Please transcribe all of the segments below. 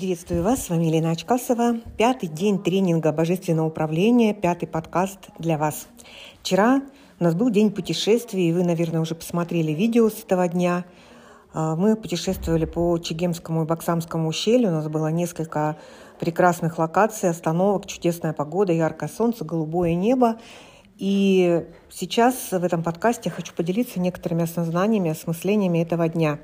Приветствую вас, с вами Елена Очкасова. Пятый день тренинга Божественного управления, пятый подкаст для вас. Вчера у нас был день путешествий, и вы, наверное, уже посмотрели видео с этого дня. А, мы путешествовали по Чегемскому и Баксамскому ущелью. У нас было несколько прекрасных локаций, остановок, чудесная погода, яркое солнце, голубое небо. И сейчас в этом подкасте я хочу поделиться некоторыми осознаниями, осмыслениями этого дня.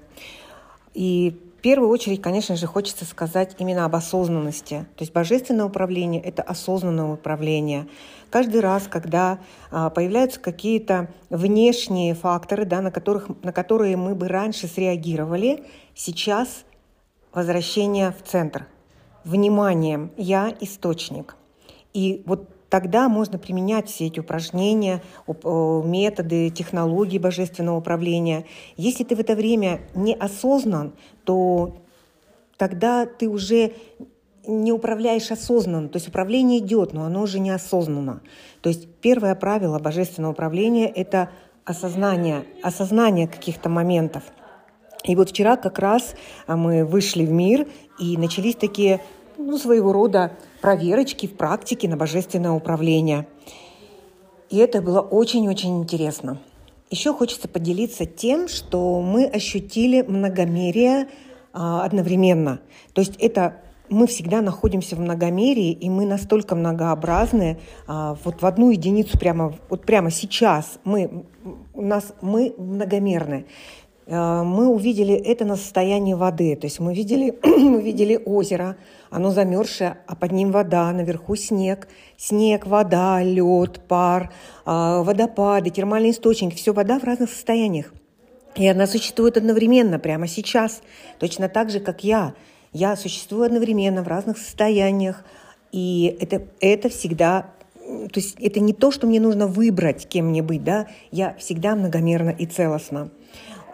И первую очередь, конечно же, хочется сказать именно об осознанности. То есть божественное управление – это осознанное управление. Каждый раз, когда а, появляются какие-то внешние факторы, да, на, которых, на которые мы бы раньше среагировали, сейчас возвращение в центр. Вниманием «я – источник». И вот тогда можно применять все эти упражнения, методы, технологии божественного управления. Если ты в это время не осознан, то тогда ты уже не управляешь осознанно. То есть управление идет, но оно уже неосознанно. То есть первое правило божественного управления – это осознание, осознание каких-то моментов. И вот вчера как раз а, мы вышли в мир, и начались такие ну, своего рода проверочки в практике на божественное управление. И это было очень-очень интересно. Еще хочется поделиться тем, что мы ощутили многомерие а, одновременно. То есть это мы всегда находимся в многомерии, и мы настолько многообразны. А, вот в одну единицу прямо, вот прямо сейчас мы, у нас, мы многомерны. А, мы увидели это на состоянии воды. То есть мы видели, мы видели озеро, оно замерзшее, а под ним вода, наверху снег. Снег, вода, лед, пар, а, водопады, термальные источники. Все вода в разных состояниях. И она существует одновременно, прямо сейчас. Точно так же, как я. Я существую одновременно в разных состояниях. И это, это всегда то есть это не то, что мне нужно выбрать, кем мне быть, да, я всегда многомерна и целостна.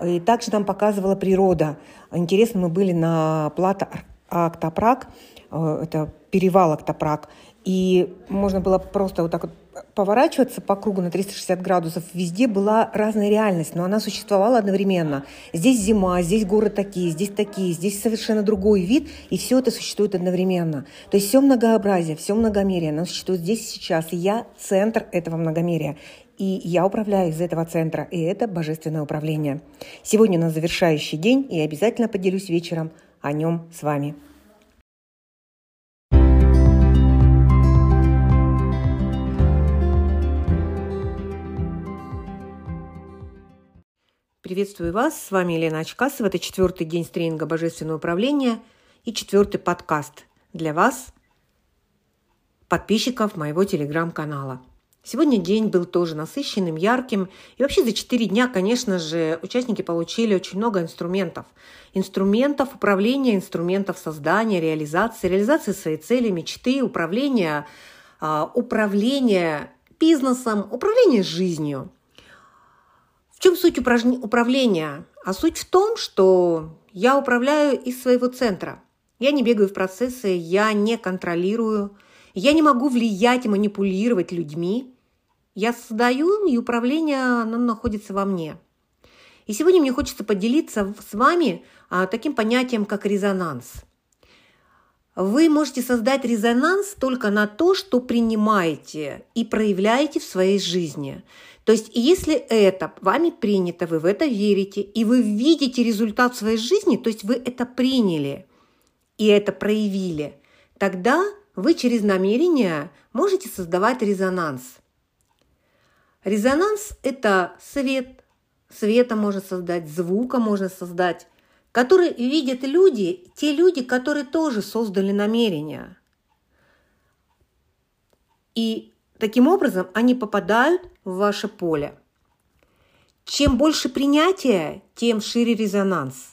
И также нам показывала природа. Интересно, мы были на плато Актопрак, э, это перевал Актопрак, и можно было просто вот так вот поворачиваться по кругу на 360 градусов. Везде была разная реальность, но она существовала одновременно. Здесь зима, здесь горы такие, здесь такие, здесь совершенно другой вид, и все это существует одновременно. То есть все многообразие, все многомерие, оно существует здесь сейчас, и я центр этого многомерия. И я управляю из этого центра, и это божественное управление. Сегодня у нас завершающий день, и обязательно поделюсь вечером о нем с вами. Приветствую вас, с вами Елена Очкасова. Это четвертый день тренинга «Божественное управление» и четвертый подкаст для вас, подписчиков моего телеграм-канала – Сегодня день был тоже насыщенным, ярким. И вообще за четыре дня, конечно же, участники получили очень много инструментов. Инструментов управления, инструментов создания, реализации, реализации своей цели, мечты, управления, а, управления бизнесом, управления жизнью. В чем суть управления? А суть в том, что я управляю из своего центра. Я не бегаю в процессы, я не контролирую, я не могу влиять и манипулировать людьми. Я создаю, и управление оно находится во мне. И сегодня мне хочется поделиться с вами а, таким понятием, как резонанс. Вы можете создать резонанс только на то, что принимаете и проявляете в своей жизни. То есть, если это вами принято, вы в это верите, и вы видите результат своей жизни, то есть вы это приняли и это проявили, тогда вы через намерение можете создавать резонанс – Резонанс – это свет. Света можно создать, звука можно создать, который видят люди, те люди, которые тоже создали намерения. И таким образом они попадают в ваше поле. Чем больше принятия, тем шире резонанс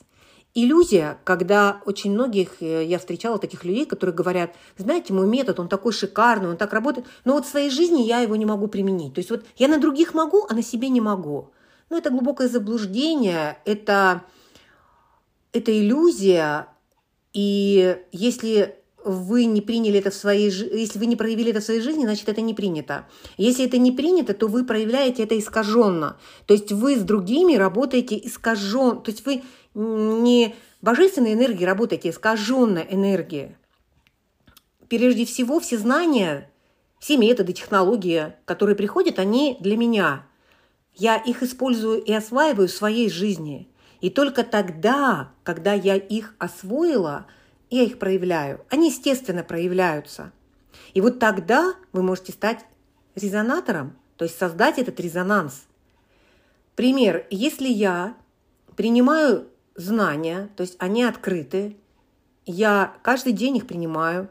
иллюзия, когда очень многих, э, я встречала таких людей, которые говорят, знаете, мой метод, он такой шикарный, он так работает, но вот в своей жизни я его не могу применить. То есть вот я на других могу, а на себе не могу. Ну, это глубокое заблуждение, это, это иллюзия, и если вы не приняли это в своей если вы не проявили это в своей жизни, значит, это не принято. Если это не принято, то вы проявляете это искаженно. То есть вы с другими работаете искаженно. То есть вы не божественной энергии работаете, а искаженной энергии. Прежде всего, все знания, все методы, технологии, которые приходят, они для меня. Я их использую и осваиваю в своей жизни. И только тогда, когда я их освоила, я их проявляю. Они, естественно, проявляются. И вот тогда вы можете стать резонатором, то есть создать этот резонанс. Пример. Если я принимаю знания, то есть они открыты, я каждый день их принимаю,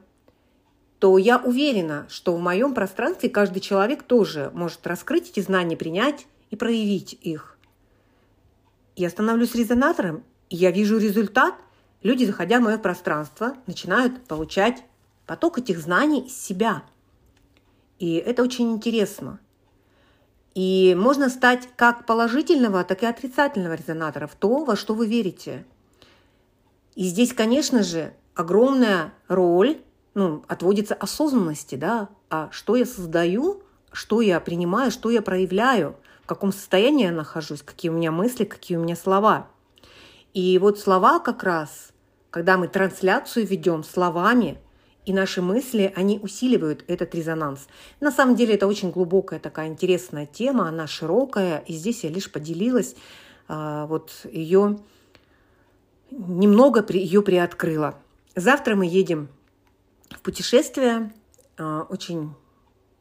то я уверена, что в моем пространстве каждый человек тоже может раскрыть эти знания, принять и проявить их. Я становлюсь резонатором, и я вижу результат. Люди, заходя в мое пространство, начинают получать поток этих знаний из себя. И это очень интересно. И можно стать как положительного, так и отрицательного резонатора в то, во что вы верите. И здесь, конечно же, огромная роль ну, отводится осознанности, да, а что я создаю, что я принимаю, что я проявляю, в каком состоянии я нахожусь, какие у меня мысли, какие у меня слова. И вот слова как раз, когда мы трансляцию ведем словами, и наши мысли, они усиливают этот резонанс. На самом деле это очень глубокая такая интересная тема, она широкая, и здесь я лишь поделилась, а, вот ее немного ее приоткрыла. Завтра мы едем в путешествие, а, очень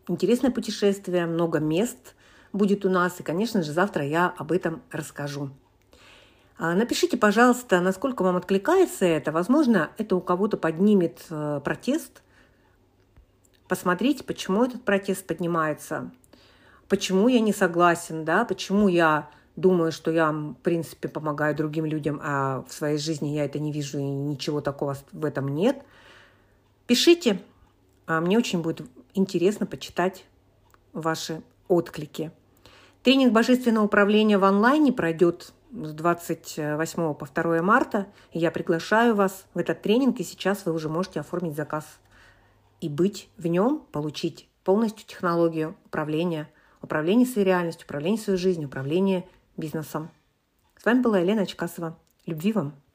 интересное путешествие, много мест будет у нас, и, конечно же, завтра я об этом расскажу. А, напишите, пожалуйста, насколько вам откликается это. Возможно, это у кого-то поднимет э, протест. Посмотрите, почему этот протест поднимается, почему я не согласен, да, почему я думаю, что я, в принципе, помогаю другим людям, а в своей жизни я это не вижу и ничего такого в этом нет. Пишите, а мне очень будет интересно почитать ваши отклики. Тренинг божественного управления в онлайне пройдет с 28 по 2 марта. Я приглашаю вас в этот тренинг, и сейчас вы уже можете оформить заказ и быть в нем, получить полностью технологию управления, управления своей реальностью, управления своей жизнью, управления бизнесом. С вами была Елена Чкасова. Любви вам!